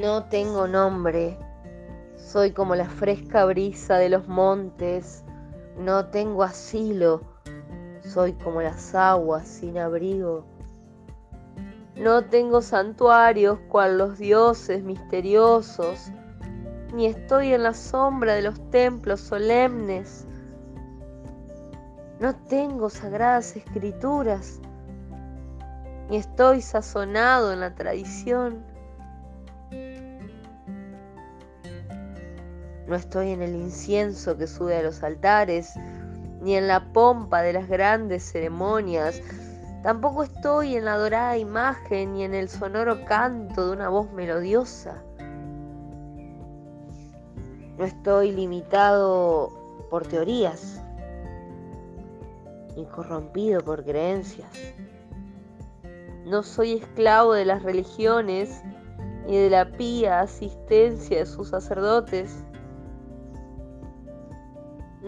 No tengo nombre, soy como la fresca brisa de los montes, no tengo asilo, soy como las aguas sin abrigo. No tengo santuarios cual los dioses misteriosos, ni estoy en la sombra de los templos solemnes. No tengo sagradas escrituras, ni estoy sazonado en la tradición. No estoy en el incienso que sube a los altares, ni en la pompa de las grandes ceremonias. Tampoco estoy en la dorada imagen ni en el sonoro canto de una voz melodiosa. No estoy limitado por teorías, ni corrompido por creencias. No soy esclavo de las religiones ni de la pía asistencia de sus sacerdotes.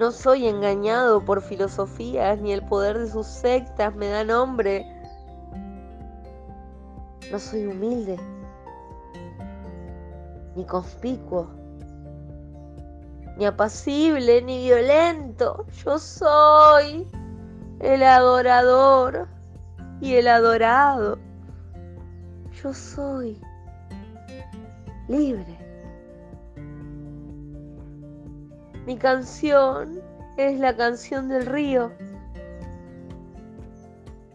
No soy engañado por filosofías, ni el poder de sus sectas me da nombre. No soy humilde, ni conspicuo, ni apacible, ni violento. Yo soy el adorador y el adorado. Yo soy libre. Mi canción es la canción del río.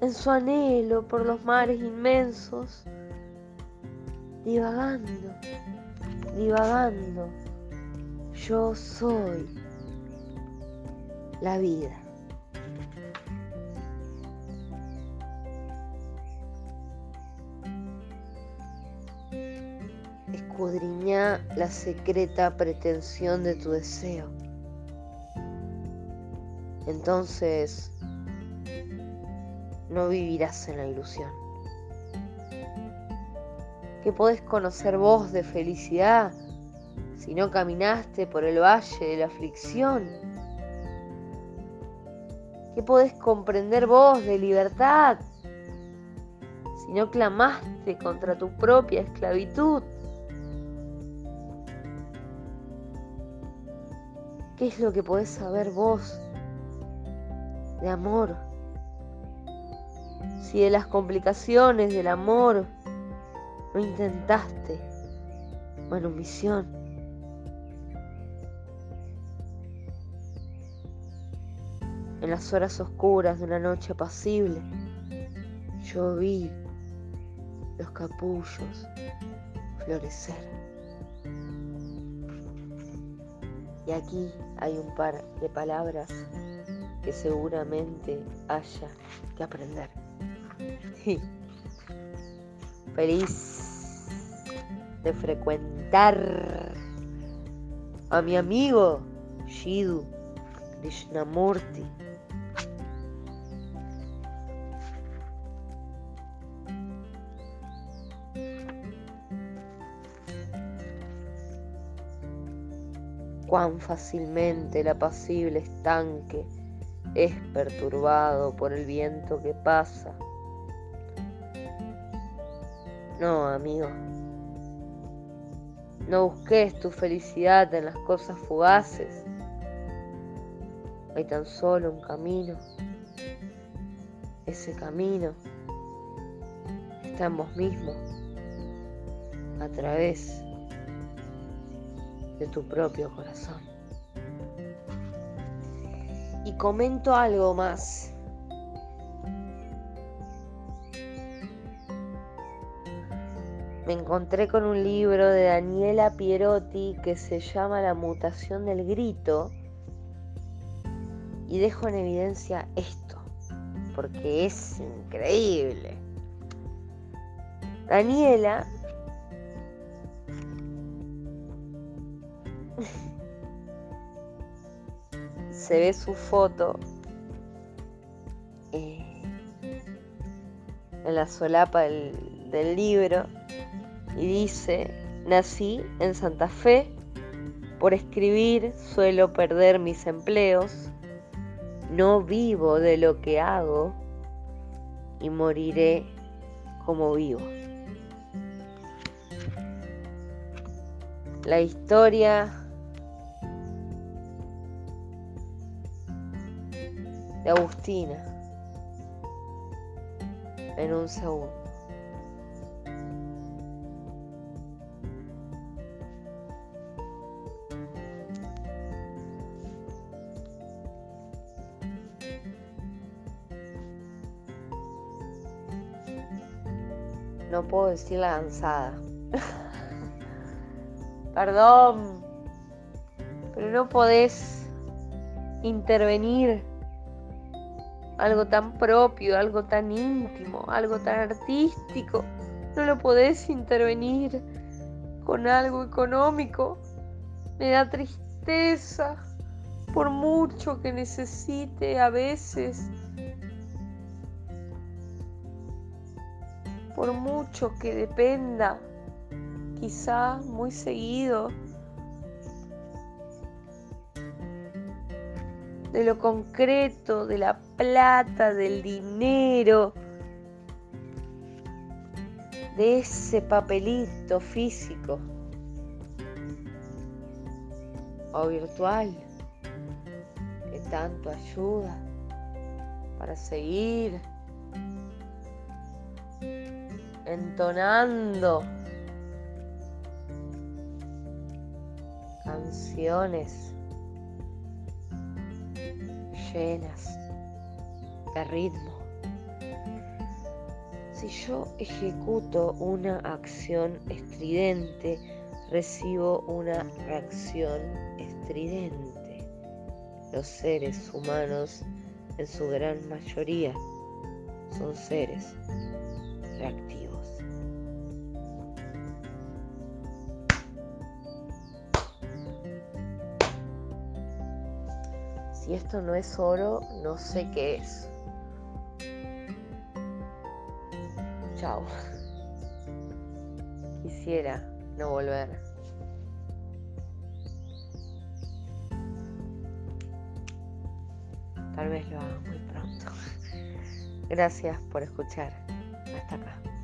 En su anhelo por los mares inmensos, divagando, divagando, yo soy la vida. La secreta pretensión de tu deseo entonces no vivirás en la ilusión. ¿Qué podés conocer vos de felicidad si no caminaste por el valle de la aflicción? ¿Qué podés comprender vos de libertad si no clamaste contra tu propia esclavitud? ¿Qué es lo que podés saber vos de amor. Si de las complicaciones del amor no intentaste misión En las horas oscuras de una noche apacible, yo vi los capullos florecer. Y aquí hay un par de palabras que seguramente haya que aprender. Feliz de frecuentar a mi amigo Shidu Krishnamurti. Cuán fácilmente el apacible estanque es perturbado por el viento que pasa. No, amigo. No busques tu felicidad en las cosas fugaces. Hay tan solo un camino. Ese camino está en vos a través de tu propio corazón. Y comento algo más. Me encontré con un libro de Daniela Pierotti que se llama La mutación del grito y dejo en evidencia esto, porque es increíble. Daniela se ve su foto eh, en la solapa del, del libro y dice, nací en Santa Fe, por escribir suelo perder mis empleos, no vivo de lo que hago y moriré como vivo. la historia de Agustina en un segundo. No puedo decir la danzada. Perdón, pero no podés intervenir algo tan propio, algo tan íntimo, algo tan artístico. No lo podés intervenir con algo económico. Me da tristeza por mucho que necesite a veces. Por mucho que dependa, quizá muy seguido de lo concreto, de la plata, del dinero, de ese papelito físico o virtual que tanto ayuda para seguir entonando canciones de ritmo. Si yo ejecuto una acción estridente, recibo una reacción estridente. Los seres humanos, en su gran mayoría, son seres reactivos. Si esto no es oro, no sé qué es. Chao. Quisiera no volver. Tal vez lo haga muy pronto. Gracias por escuchar. Hasta acá.